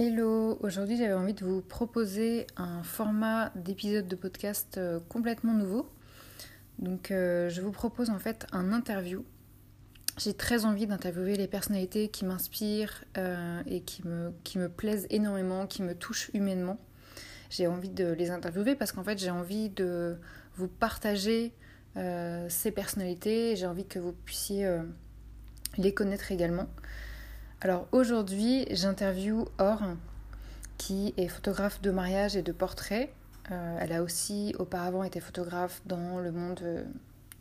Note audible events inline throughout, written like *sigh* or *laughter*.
Hello, aujourd'hui j'avais envie de vous proposer un format d'épisode de podcast euh, complètement nouveau. Donc euh, je vous propose en fait un interview. J'ai très envie d'interviewer les personnalités qui m'inspirent euh, et qui me, qui me plaisent énormément, qui me touchent humainement. J'ai envie de les interviewer parce qu'en fait j'ai envie de vous partager ces personnalités, j'ai envie que vous puissiez les connaître également. Alors aujourd'hui, j'interviewe Or, qui est photographe de mariage et de portrait. Euh, elle a aussi auparavant été photographe dans le monde euh,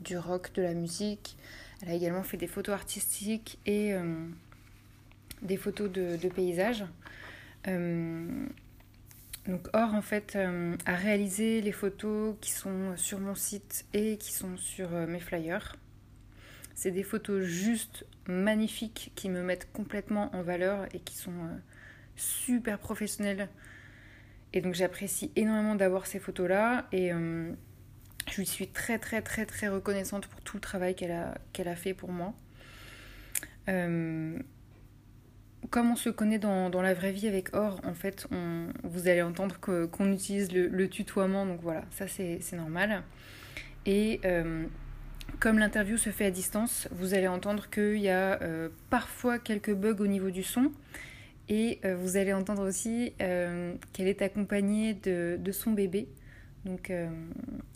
du rock, de la musique. Elle a également fait des photos artistiques et euh, des photos de, de paysages. donc Or, en fait, a réalisé les photos qui sont sur mon site et qui sont sur mes flyers. C'est des photos juste magnifiques qui me mettent complètement en valeur et qui sont euh, super professionnelles. Et donc j'apprécie énormément d'avoir ces photos-là et euh, je lui suis très très très très reconnaissante pour tout le travail qu'elle a, qu'elle a fait pour moi. Euh, comme on se connaît dans, dans, la vraie vie avec Or, en fait, vous allez entendre qu'on utilise le, tutoiement, donc voilà, ça c'est normal. Et comme l'interview se fait à distance, vous allez entendre qu'il y a euh, parfois quelques bugs au niveau du son. Et euh, vous allez entendre aussi euh, qu'elle est accompagnée de, son bébé. Donc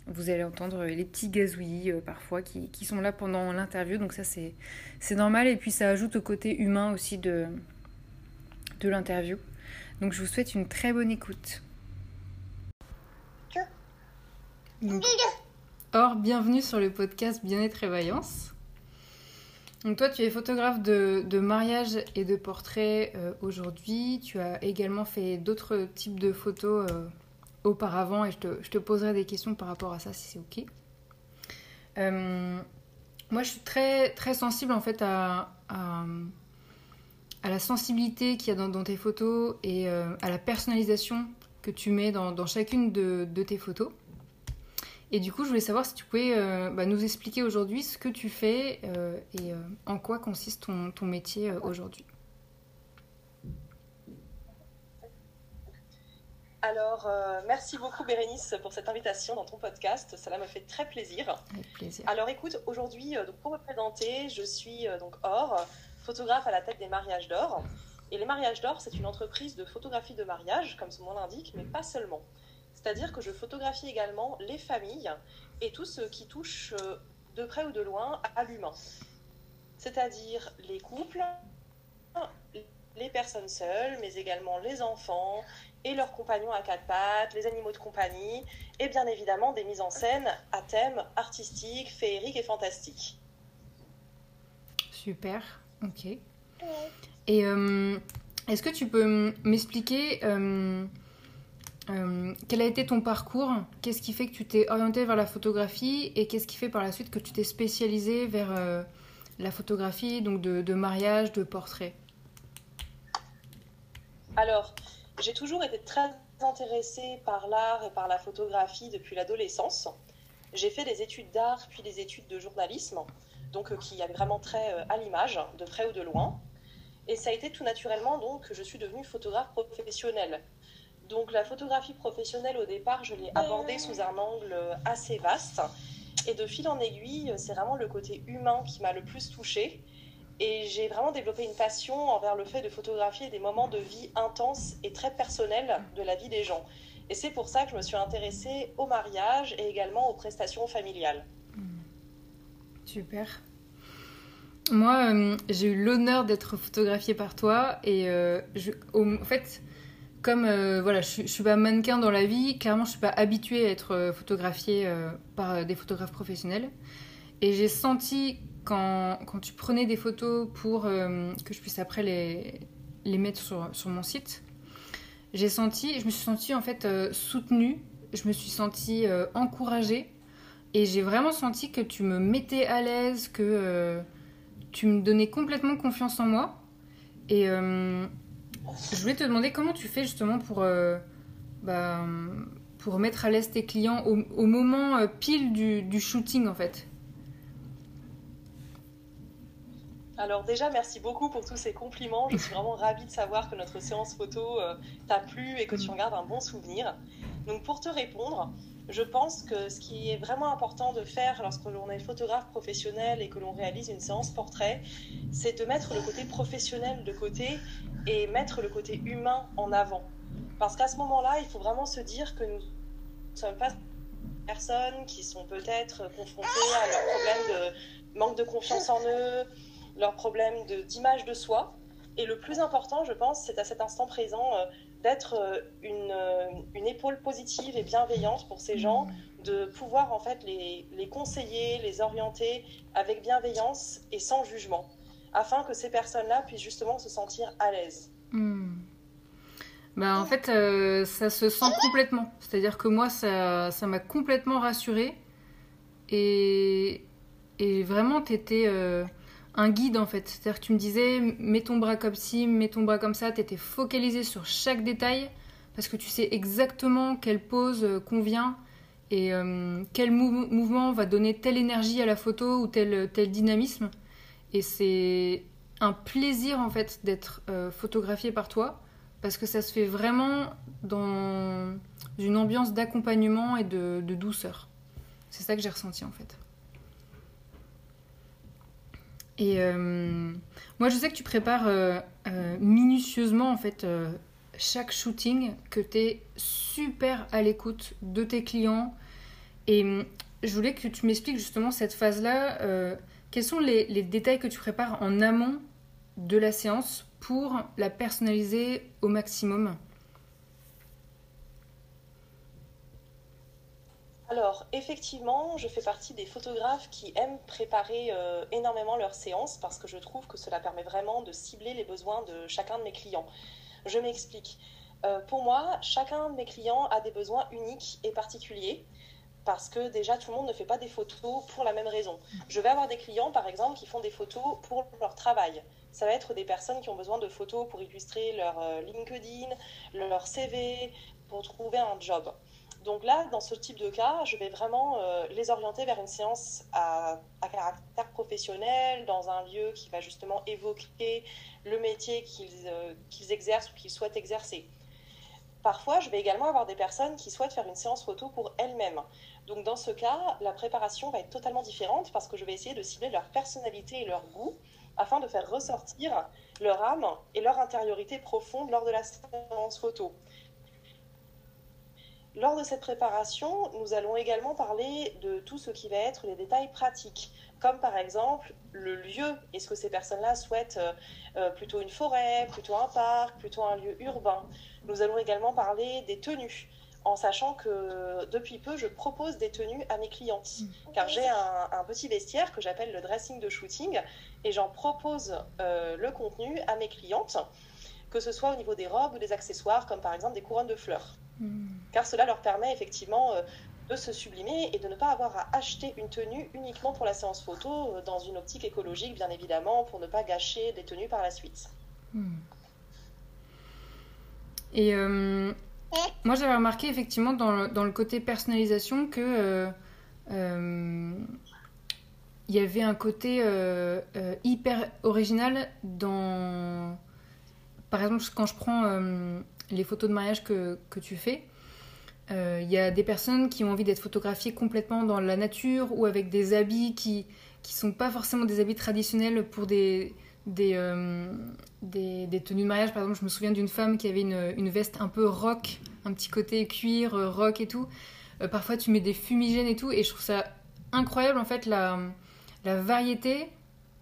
vous allez entendre les petits gazouillis parfois qui, sont là pendant l'interview. Donc ça c'est normal. Et puis ça ajoute au côté humain aussi de l'interview. Donc je vous souhaite une très bonne écoute. Or, bienvenue sur le podcast Bien-être et Vaillance. Donc toi, tu es photographe de, mariage et de portrait euh, aujourd'hui. Tu as également fait d'autres types de photos euh, auparavant et je te, poserai des questions par rapport à ça si c'est ok. Euh, moi, je suis très, très sensible en fait à, à, la sensibilité qu'il y a dans, tes photos et à la personnalisation que tu mets dans, chacune de tes photos. Et du coup, je voulais savoir si tu pouvais euh, bah, nous expliquer aujourd'hui ce que tu fais euh, et euh, en quoi consiste ton, ton métier aujourd'hui. Alors, merci beaucoup Bérénice pour cette invitation dans ton podcast. Cela me fait très plaisir. Avec plaisir. Alors, écoute, aujourd'hui, pour me présenter, je suis donc Or, photographe à la tête des mariages d'or. Et les mariages d'or, c'est une entreprise de photographie de mariage, comme son nom l'indique, mais pas seulement. C'est-à-dire que je photographie également les familles et tout ce qui touche euh, de près ou de loin à l'humain. C'est-à-dire les couples, les personnes seules, mais également les enfants et leurs compagnons à quatre pattes, les animaux de compagnie, et bien évidemment des mises en scène à thème artistique, féerique et fantastique. Super, ok. Et euh, est-ce que tu peux m'expliquer euh, euh, quel a été ton parcours? Qu'est-ce qui fait que tu t'es orienté vers la photographie? Et qu'est-ce qui fait par la suite que tu t'es spécialisé vers euh, la photographie, donc de, mariage, de portrait? Alors, j'ai toujours été très intéressée par l'art et par la photographie depuis l'adolescence. J'ai fait des études d'art puis des études de journalisme, donc euh, qui avaient vraiment très à l'image, de près ou de loin. Et ça a été tout naturellement donc que je suis devenue photographe professionnelle donc la photographie professionnelle, au départ, je l'ai abordée sous un angle assez vaste. Et de fil en aiguille, c'est vraiment le côté humain qui m'a le plus touchée. Et j'ai vraiment développé une passion envers le fait de photographier des moments de vie intenses et très personnels de la vie des gens. Et c'est pour ça que je me suis intéressée au mariage et également aux prestations familiales. Super. Moi, euh, j'ai eu l'honneur d'être photographiée par toi et euh, en fait, comme euh, voilà, je, ne suis pas mannequin dans la vie, clairement, je suis pas habituée à être euh, photographiée euh, par des photographes professionnels. Et j'ai senti quand, quand, tu prenais des photos pour que je puisse après les, les mettre sur, sur mon site, j'ai senti, je me suis sentie en fait soutenue, je me suis sentie encouragée et j'ai vraiment senti que tu me mettais à l'aise, que tu me donnais complètement confiance en moi. Et je voulais te demander comment tu fais justement pour, euh, bah, pour mettre à l'aise tes clients au, moment euh, pile du, du, shooting en fait? Alors déjà, merci beaucoup pour tous ces compliments. Je suis vraiment ravie de savoir que notre séance photo euh, t'a plu et que tu en gardes un bon souvenir. Donc pour te répondre, je pense que ce qui est vraiment important de faire lorsque l'on est photographe professionnel et que l'on réalise une séance portrait, c'est de mettre le côté professionnel de côté et mettre le côté humain en avant. Parce qu'à ce moment-là, il faut vraiment se dire que nous ne sommes pas des personnes qui sont peut-être confrontées à leurs problèmes de manque de confiance en eux, leurs problèmes d'image de, soi. Et le plus important, je pense, c'est à cet instant présent euh, d'être euh, une, euh, une, épaule positive et bienveillante pour ces gens, de pouvoir en fait les, les, conseiller, les orienter avec bienveillance et sans jugement, afin que ces personnes-là puissent justement se sentir à l'aise. Hmm. Ben, en fait, ça se sent complètement. C'est-à-dire que moi, ça m'a complètement rassurée. Et, et vraiment, tu étais un guide en fait. C'est-à-dire que tu me disais, mets ton bras comme ci, mets ton bras comme ça, tu étais focalisé sur chaque détail parce que tu sais exactement quelle pose euh, convient et euh, quel mouvement va donner telle énergie à la photo ou tel, tel dynamisme. Et c'est un plaisir en fait d'être euh, photographié par toi parce que ça se fait vraiment dans une ambiance d'accompagnement et de douceur. C'est ça que j'ai ressenti en fait. Et euh, moi, je sais que tu prépares euh, euh, minutieusement en fait chaque shooting, que tu es super à l'écoute de tes clients. Et je voulais que tu m'expliques justement cette phase-là. quels sont les, les, détails que tu prépares en amont de la séance pour la personnaliser au maximum? Alors, effectivement, je fais partie des photographes qui aiment préparer euh, énormément leurs séances parce que je trouve que cela permet vraiment de cibler les besoins de chacun de mes clients. Je m'explique. Euh, pour moi, chacun de mes clients a des besoins uniques et particuliers parce que déjà tout le monde ne fait pas des photos pour la même raison. Je vais avoir des clients par exemple qui font des photos pour leur travail. Ça va être des personnes qui ont besoin de photos pour illustrer leur euh, LinkedIn, leur CV, pour trouver un job. Donc là, dans ce type de cas, je vais vraiment euh, les orienter vers une séance à, caractère professionnel, dans un lieu qui va justement évoquer le métier euh, qu'ils exercent ou qu'ils souhaitent exercer. Parfois, je vais également avoir des personnes qui souhaitent faire une séance photo pour elles-mêmes. Donc dans ce cas, la préparation va être totalement différente parce que je vais essayer de cibler leur personnalité et leur goût afin de faire ressortir leur âme et leur intériorité profonde lors de la séance photo. Lors de cette préparation, nous allons également parler de tout ce qui va être les détails pratiques, comme par exemple le lieu. Est-ce que ces personnes-là souhaitent euh, euh, plutôt une forêt, plutôt un parc, plutôt un lieu urbain? Nous allons également parler des tenues, en sachant que depuis peu, je propose des tenues à mes clientes, mmh. car j'ai un, petit vestiaire que j'appelle le dressing de shooting, et j'en propose euh, le contenu à mes clientes, que ce soit au niveau des robes ou des accessoires, comme par exemple des couronnes de fleurs. Hmm. Car cela leur permet effectivement euh, de se sublimer et de ne pas avoir à acheter une tenue uniquement pour la séance photo, euh, dans une optique écologique bien évidemment, pour ne pas gâcher des tenues par la suite. Hmm. Et euh, moi j'avais remarqué effectivement dans le, dans le, côté personnalisation que il y avait un côté hyper original dans par exemple quand je prends les photos de mariage que, que tu fais, il euh, y a des personnes qui ont envie d'être photographiées complètement dans la nature ou avec des habits qui qui sont pas forcément des habits traditionnels pour des des, euh, des, tenues de mariage. Par exemple, je me souviens d'une femme qui avait une, une, veste un peu rock, un petit côté cuir, euh, rock et tout. parfois, tu mets des fumigènes et tout, et je trouve ça incroyable en fait la, la variété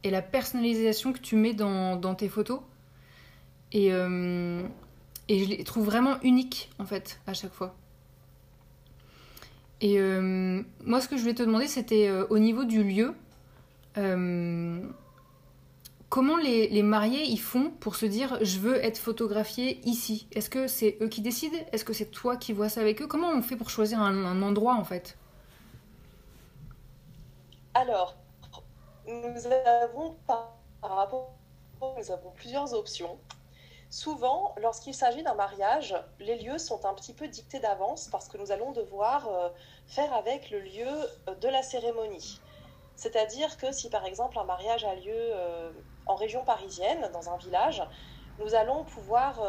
et la personnalisation que tu mets dans, dans tes photos. Et, et je les trouve vraiment uniques, en fait, à chaque fois. Et euh, moi, ce que je voulais te demander, c'était euh, au niveau du lieu. Euh, comment les, les, mariés ils font pour se dire je veux être photographié ici? Est-ce que c'est eux qui décident? Est-ce que c'est toi qui vois ça avec eux? Comment on fait pour choisir un, un endroit en fait? Alors, nous avons par rapport, nous avons plusieurs options. Souvent, lorsqu'il s'agit d'un mariage, les lieux sont un petit peu dictés d'avance parce que nous allons devoir euh, faire avec le lieu euh, de la cérémonie. C'est-à-dire que si par exemple un mariage a lieu euh, en région parisienne, dans un village, nous allons pouvoir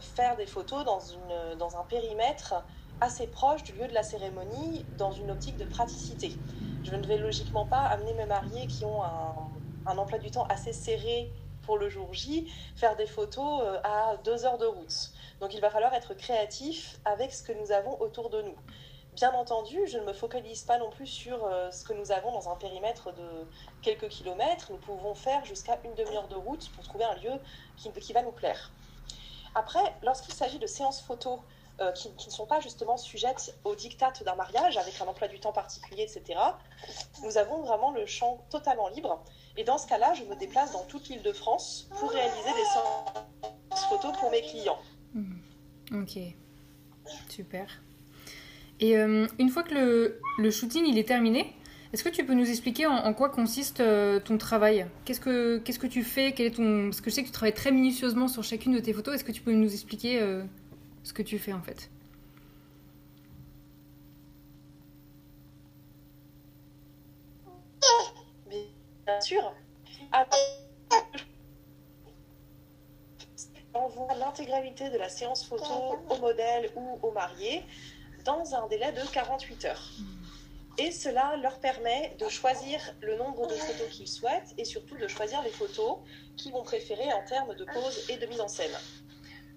faire des photos dans, un périmètre assez proche du lieu de la cérémonie, dans une optique de praticité. Je ne vais logiquement pas amener mes mariés qui ont un emploi du temps assez serré pour le jour J, faire des photos à deux heures de route. Donc il va falloir être créatif avec ce que nous avons autour de nous. Bien entendu, je ne me focalise pas non plus sur euh, ce que nous avons dans un périmètre de quelques kilomètres. Nous pouvons faire jusqu'à une demi-heure de route pour trouver un lieu qui, qui va nous plaire. Après, lorsqu'il s'agit de séances photos euh, qui, ne sont pas justement sujettes aux dictates d'un mariage, avec un emploi du temps particulier, etc., nous avons vraiment le champ totalement libre. Et dans ce cas-là, je me déplace dans toute l'île de France pour réaliser des séances photos pour mes clients. Mmh. Ok, super. Et euh, une fois que le, shooting il est terminé, est-ce que tu peux nous expliquer en, quoi consiste euh, ton travail? Qu'est-ce que que tu fais? Quel est ton Parce que je sais que tu travailles très minutieusement sur chacune de tes photos. Est-ce que tu peux nous expliquer ce que tu fais en fait Bien sûr. envoie l'intégralité de la séance photo au modèle ou au marié dans un délai de 48 heures. Et cela leur permet de choisir le nombre de photos qu'ils souhaitent et surtout de choisir les photos qu'ils vont préférer en termes de pose et de mise en scène.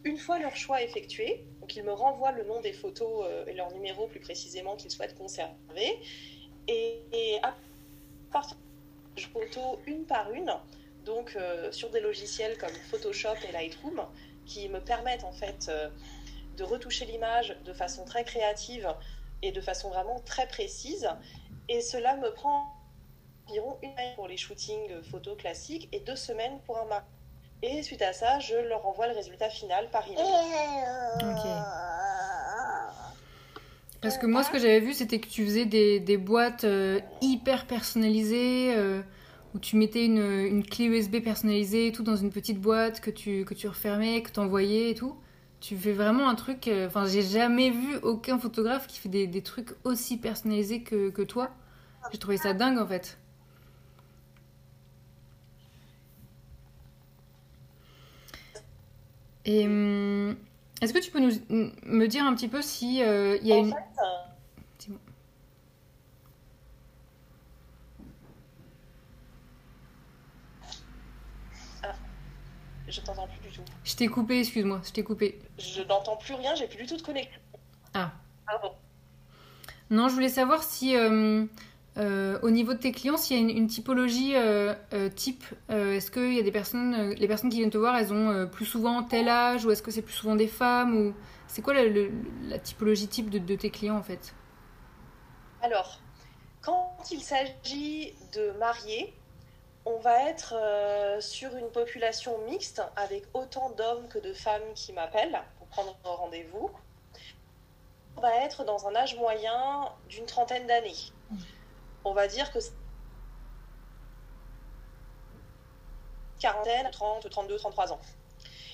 Une fois leur choix effectué, donc ils me renvoient le nom des photos et leur numéro plus précisément qu'ils souhaitent conserver. Et, et à partir de photos une par une, donc euh, sur des logiciels comme Photoshop et Lightroom, qui me permettent en fait euh, de retoucher l'image de façon très créative et de façon vraiment très précise. Et cela me prend environ une semaine pour les shootings photos classiques et deux semaines pour un mariage. Et suite à ça, je leur envoie le résultat final par email. Ok. Parce que moi, ce que j'avais vu, c'était que tu faisais des, des boîtes euh, hyper personnalisées, euh, où tu mettais une, une, clé USB personnalisée, tout dans une petite boîte que tu, que tu refermais, que tu envoyais et tout. Tu fais vraiment un truc. euh, Enfin, j'ai jamais vu aucun photographe qui fait des, des trucs aussi personnalisés que, que toi. J'ai trouvé ça dingue en fait. Et hum, est-ce que tu peux nous, me dire un petit peu si il euh, y a En une. fait, euh, Dis-moi. je t'entends plus du tout. Je t'ai coupé, excuse-moi, je t'ai coupé. Je n'entends plus rien, j'ai plus du tout de connexion. Ah. Pardon. Non, je voulais savoir si, euh, euh, au niveau de tes clients, s'il y a une, typologie euh, euh, type. Est-ce qu'il y a des personnes, les personnes qui viennent te voir, elles ont plus souvent tel âge, ou est-ce que c'est plus souvent des femmes, ou c'est quoi la, typologie type de, tes clients en fait? Alors, quand il s'agit de mariés, on va être sur une population mixte avec autant d'hommes que de femmes qui m'appellent pour prendre rendez-vous. On va être dans un âge moyen d'une trentaine d'années. On va dire que c'est quarantaine, 30, 32, 33 ans.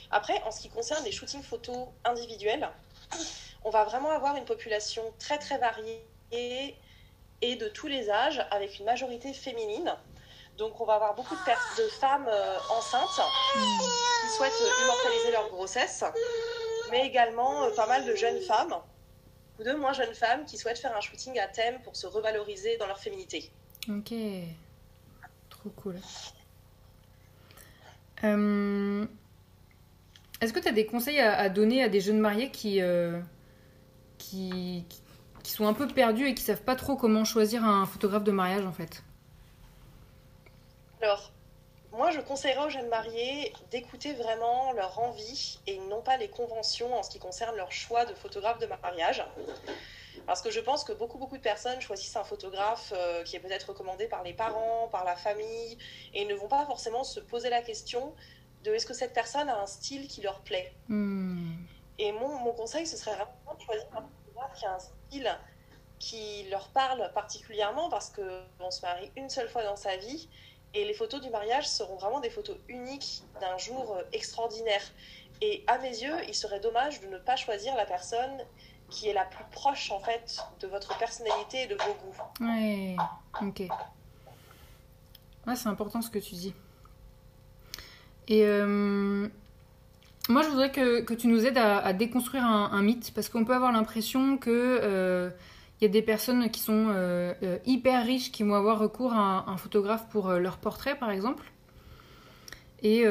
Après, en ce qui concerne les shootings photos individuels, on va vraiment avoir une population très très variée et de tous les âges, avec une majorité féminine. Donc on va avoir beaucoup de, femmes euh, enceintes qui souhaitent immortaliser leur grossesse, mais également euh, pas mal de jeunes femmes ou de moins jeunes femmes qui souhaitent faire un shooting à thème pour se revaloriser dans leur féminité. Ok, trop cool. Euh, Est-ce que tu as des conseils à, à donner à des jeunes mariés qui, euh, qui, qui- qui sont un peu perdus et qui savent pas trop comment choisir un photographe de mariage en fait? Alors, moi, je conseillerais aux jeunes mariés d'écouter vraiment leur envie et non pas les conventions en ce qui concerne leur choix de photographe de mariage. Parce que je pense que beaucoup, beaucoup de personnes choisissent un photographe euh, qui est peut-être recommandé par les parents, par la famille, et ne vont pas forcément se poser la question de est-ce que cette personne a un style qui leur plaît. Hmm, Et mon, mon conseil, ce serait vraiment de choisir un photographe qui a un style qui leur parle particulièrement parce qu'on se marie une seule fois dans sa vie et les photos du mariage seront vraiment des photos uniques d'un jour euh, extraordinaire. Et à mes yeux, il serait dommage de ne pas choisir la personne qui est la plus proche en fait de votre personnalité et de vos goûts. Ouais, ok. Ouais, c'est important ce que tu dis. Et moi, je voudrais que, tu nous aides à, déconstruire un, mythe, parce qu'on peut avoir l'impression que il y a des personnes qui sont hyper riches qui vont avoir recours à un, photographe pour leur portrait, par exemple. Et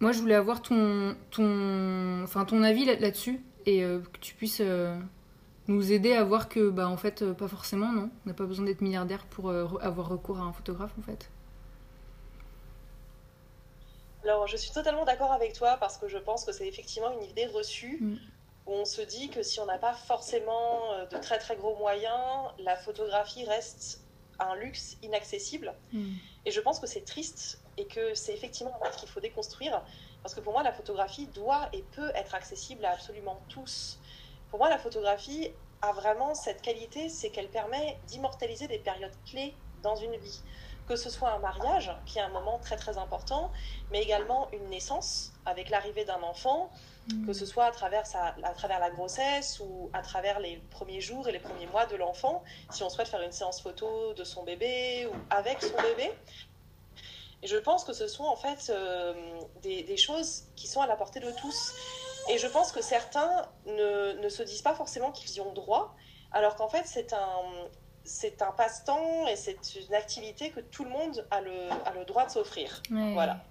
moi, je voulais avoir ton, ton, enfin, ton avis là-dessus et que tu puisses nous aider à voir que, bah, en fait, pas forcément, non. On n'a pas besoin d'être milliardaire pour avoir recours à un photographe, en fait. Alors, je suis totalement d'accord avec toi parce que je pense que c'est effectivement une idée reçue mm. Où on se dit que si on n'a pas forcément euh, de très très gros moyens, la photographie reste un luxe inaccessible. Mm. Et je pense que c'est triste et que c'est effectivement un qu'il faut déconstruire parce que pour moi, la photographie doit et peut être accessible à absolument tous. Pour moi, la photographie a vraiment cette qualité, c'est qu'elle permet d'immortaliser des périodes clés dans une vie que ce soit un mariage, qui est un moment très très important, mais également une naissance avec l'arrivée d'un enfant, que ce soit à travers, à travers la grossesse ou à travers les premiers jours et les premiers mois de l'enfant, si on souhaite faire une séance photo de son bébé ou avec son bébé. Et je pense que ce sont en fait euh, des, des, choses qui sont à la portée de tous. Et je pense que certains ne, ne se disent pas forcément qu'ils y ont droit, alors qu'en fait c'est un, c'est un passe-temps et c'est une activité que tout le monde a le, a le droit de s'offrir. Voilà.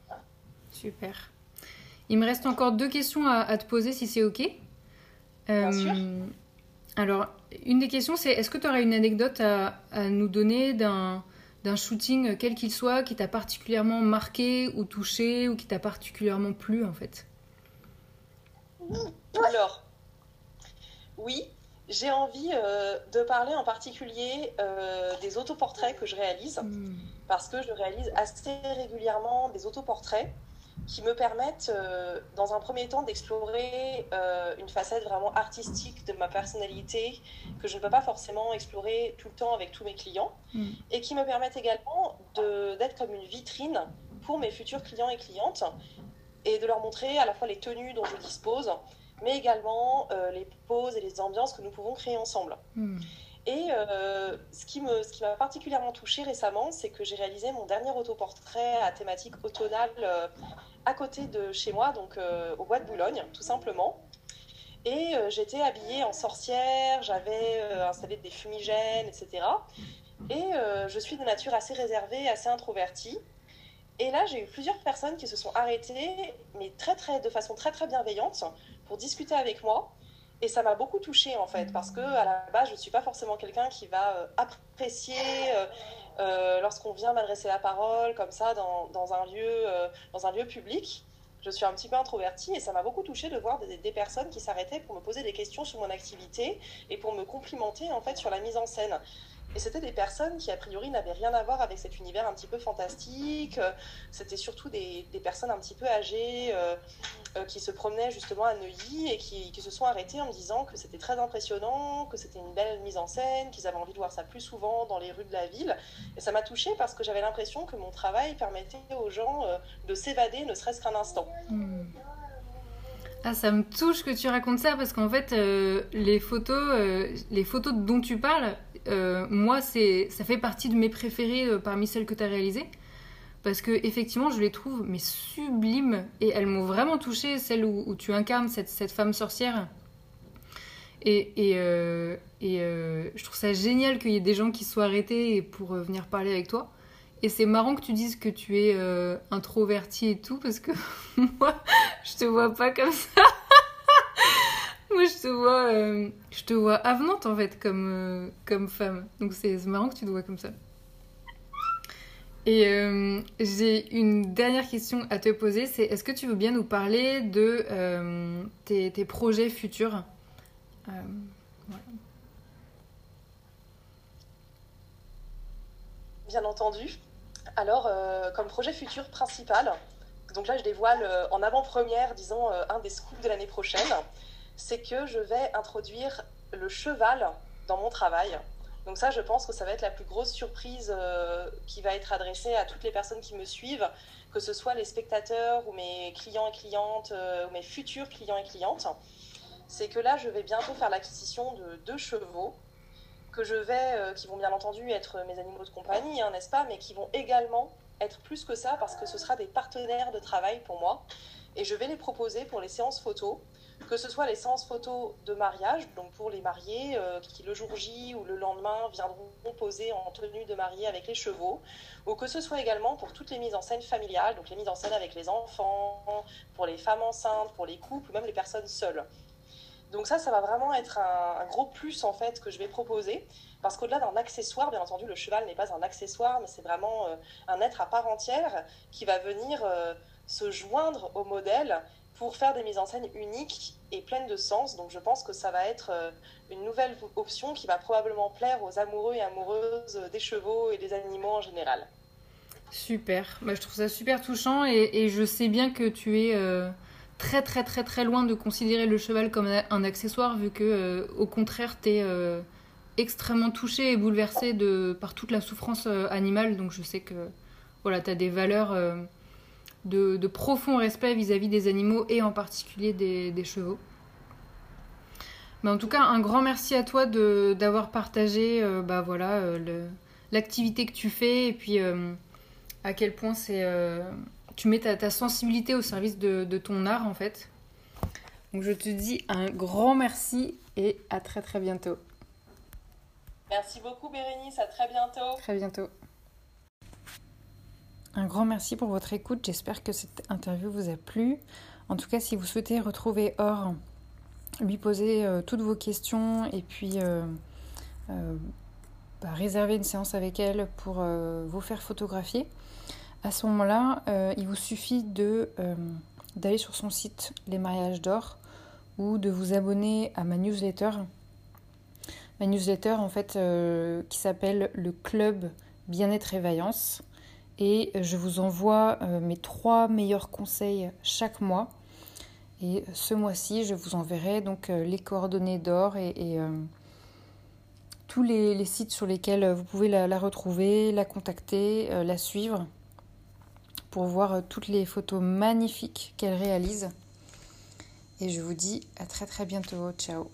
Super. Il me reste encore deux questions à, te poser si c'est OK. Bien euh, sûr. Alors, une des questions, c'est est-ce que tu aurais une anecdote à, à nous donner d'un, d'un shooting, quel qu'il soit, qui t'a particulièrement marqué ou touché ou qui t'a particulièrement plu en fait? Alors, oui, j'ai envie euh, de parler en particulier euh, des autoportraits que je réalise, hmm. parce que je réalise assez régulièrement des autoportraits qui me permettent, euh, dans un premier temps, d'explorer une facette vraiment artistique de ma personnalité que je ne peux pas forcément explorer tout le temps avec tous mes clients, hmm. et qui me permettent également d'être comme une vitrine pour mes futurs clients et clientes, et de leur montrer à la fois les tenues dont je dispose, mais également euh, les poses et les ambiances que nous pouvons créer ensemble. Hmm. Et euh, ce qui m'a particulièrement touchée récemment, c'est que j'ai réalisé mon dernier autoportrait à thématique automnale euh, à côté de chez moi, donc au bois de Boulogne, tout simplement. Et j'étais habillée en sorcière, j'avais installé des fumigènes, etc. Et je suis de nature assez réservée, assez introvertie. Et là, j'ai eu plusieurs personnes qui se sont arrêtées, mais très, très, de façon très, très bienveillante, pour discuter avec moi. Et ça m'a beaucoup touchée en fait, parce que à la base, je ne suis pas forcément quelqu'un qui va euh, apprécier euh, euh, lorsqu'on vient m'adresser la parole comme ça dans, dans un lieu, dans un lieu public. Je suis un petit peu introvertie et ça m'a beaucoup touchée de voir des, des personnes qui s'arrêtaient pour me poser des questions sur mon activité et pour me complimenter en fait sur la mise en scène. Et c'était des personnes qui, a priori, n'avaient rien à voir avec cet univers un petit peu fantastique. C'était surtout des, personnes un petit peu âgées euh, euh, qui se promenaient justement à Neuilly et qui, se sont arrêtées en me disant que c'était très impressionnant, que c'était une belle mise en scène, qu'ils avaient envie de voir ça plus souvent dans les rues de la ville. Et ça m'a touchée parce que j'avais l'impression que mon travail permettait aux gens euh, de s'évader, ne serait-ce qu'un instant. Hmm. Ah, ça me touche que tu racontes ça parce qu'en fait, les photos, les photos dont tu parles, euh, moi, c'est, ça fait partie de mes préférées euh, parmi celles que tu as réalisées. Parce que effectivement, je les trouve mais sublimes et elles m'ont vraiment touchée, celle où, tu incarnes cette, cette, femme sorcière. Et, et, euh, et je trouve ça génial qu'il y ait des gens qui soient arrêtés pour venir parler avec toi. Et c'est marrant que tu dises que tu es introverti et tout, parce que *laughs* moi, je te vois pas comme ça. Te vois, euh, je te vois avenante en fait comme, euh, comme femme. Donc c'est marrant que tu te vois comme ça. Et euh, j'ai une dernière question à te poser, c'est est-ce que tu veux bien nous parler de tes, tes, projets futurs? Bien entendu. Alors, comme projet futur principal, donc là je dévoile en avant-première, disons, un des scoops de l'année prochaine c'est que je vais introduire le cheval dans mon travail. Donc ça, je pense que ça va être la plus grosse surprise euh, qui va être adressée à toutes les personnes qui me suivent, que ce soit les spectateurs ou mes clients et clientes, euh, ou mes futurs clients et clientes. C'est que là, je vais bientôt faire l'acquisition de deux chevaux que je vais, euh, qui vont bien entendu être mes animaux de compagnie, hein, n'est-ce pas, mais qui vont également être plus que ça parce que ce sera des partenaires de travail pour moi. Et je vais les proposer pour les séances photos que ce soit les séances photos de mariage, donc pour les mariés euh, qui le jour J ou le lendemain viendront poser en tenue de mariée avec les chevaux, ou que ce soit également pour toutes les mises en scène familiales, donc les mises en scène avec les enfants, pour les femmes enceintes, pour les couples, ou même les personnes seules. Donc ça, ça va vraiment être un, gros plus en fait que je vais proposer, parce qu'au-delà d'un accessoire, bien entendu, le cheval n'est pas un accessoire, mais c'est vraiment euh, un être à part entière qui va venir euh, se joindre au modèle pour faire des mises en scène uniques et pleines de sens. Donc je pense que ça va être euh, une nouvelle option qui va probablement plaire aux amoureux et amoureuses des chevaux et des animaux en général. Super, bah, je trouve ça super touchant et, je sais bien que tu es euh, très très très très loin de considérer le cheval comme un accessoire vu que euh, au contraire tu es extrêmement touché et bouleversé par toute la souffrance animale donc je sais que voilà, tu as des valeurs de, profond respect vis-à-vis des animaux et en particulier des, chevaux. Mais en tout cas, un grand merci à toi d'avoir partagé euh, bah, voilà, euh, l'activité que tu fais et puis euh, à quel point c'est tu mets ta, sensibilité au service de, de, ton art en fait. Donc je te dis un grand merci et à très très bientôt. Merci beaucoup Bérénice, à très bientôt. Très bientôt. Un grand merci pour votre écoute. J'espère que cette interview vous a plu. En tout cas, si vous souhaitez retrouver Or, lui poser euh, toutes vos questions et puis euh, euh, bah, réserver une séance avec elle pour vous faire photographier, à ce moment-là, il vous suffit de d'aller sur son site Les Mariages d'Or ou de vous abonner à ma newsletter. Ma newsletter, en fait, qui s'appelle le Club Bien-être et Vaillance et je vous envoie euh, mes trois meilleurs conseils chaque mois. Et ce mois-ci, je vous enverrai donc euh, les coordonnées d'or et, euh, tous les, sites sur lesquels vous pouvez la, retrouver, la contacter, la suivre pour voir toutes les photos magnifiques qu'elle réalise. Et je vous dis à très très bientôt. Ciao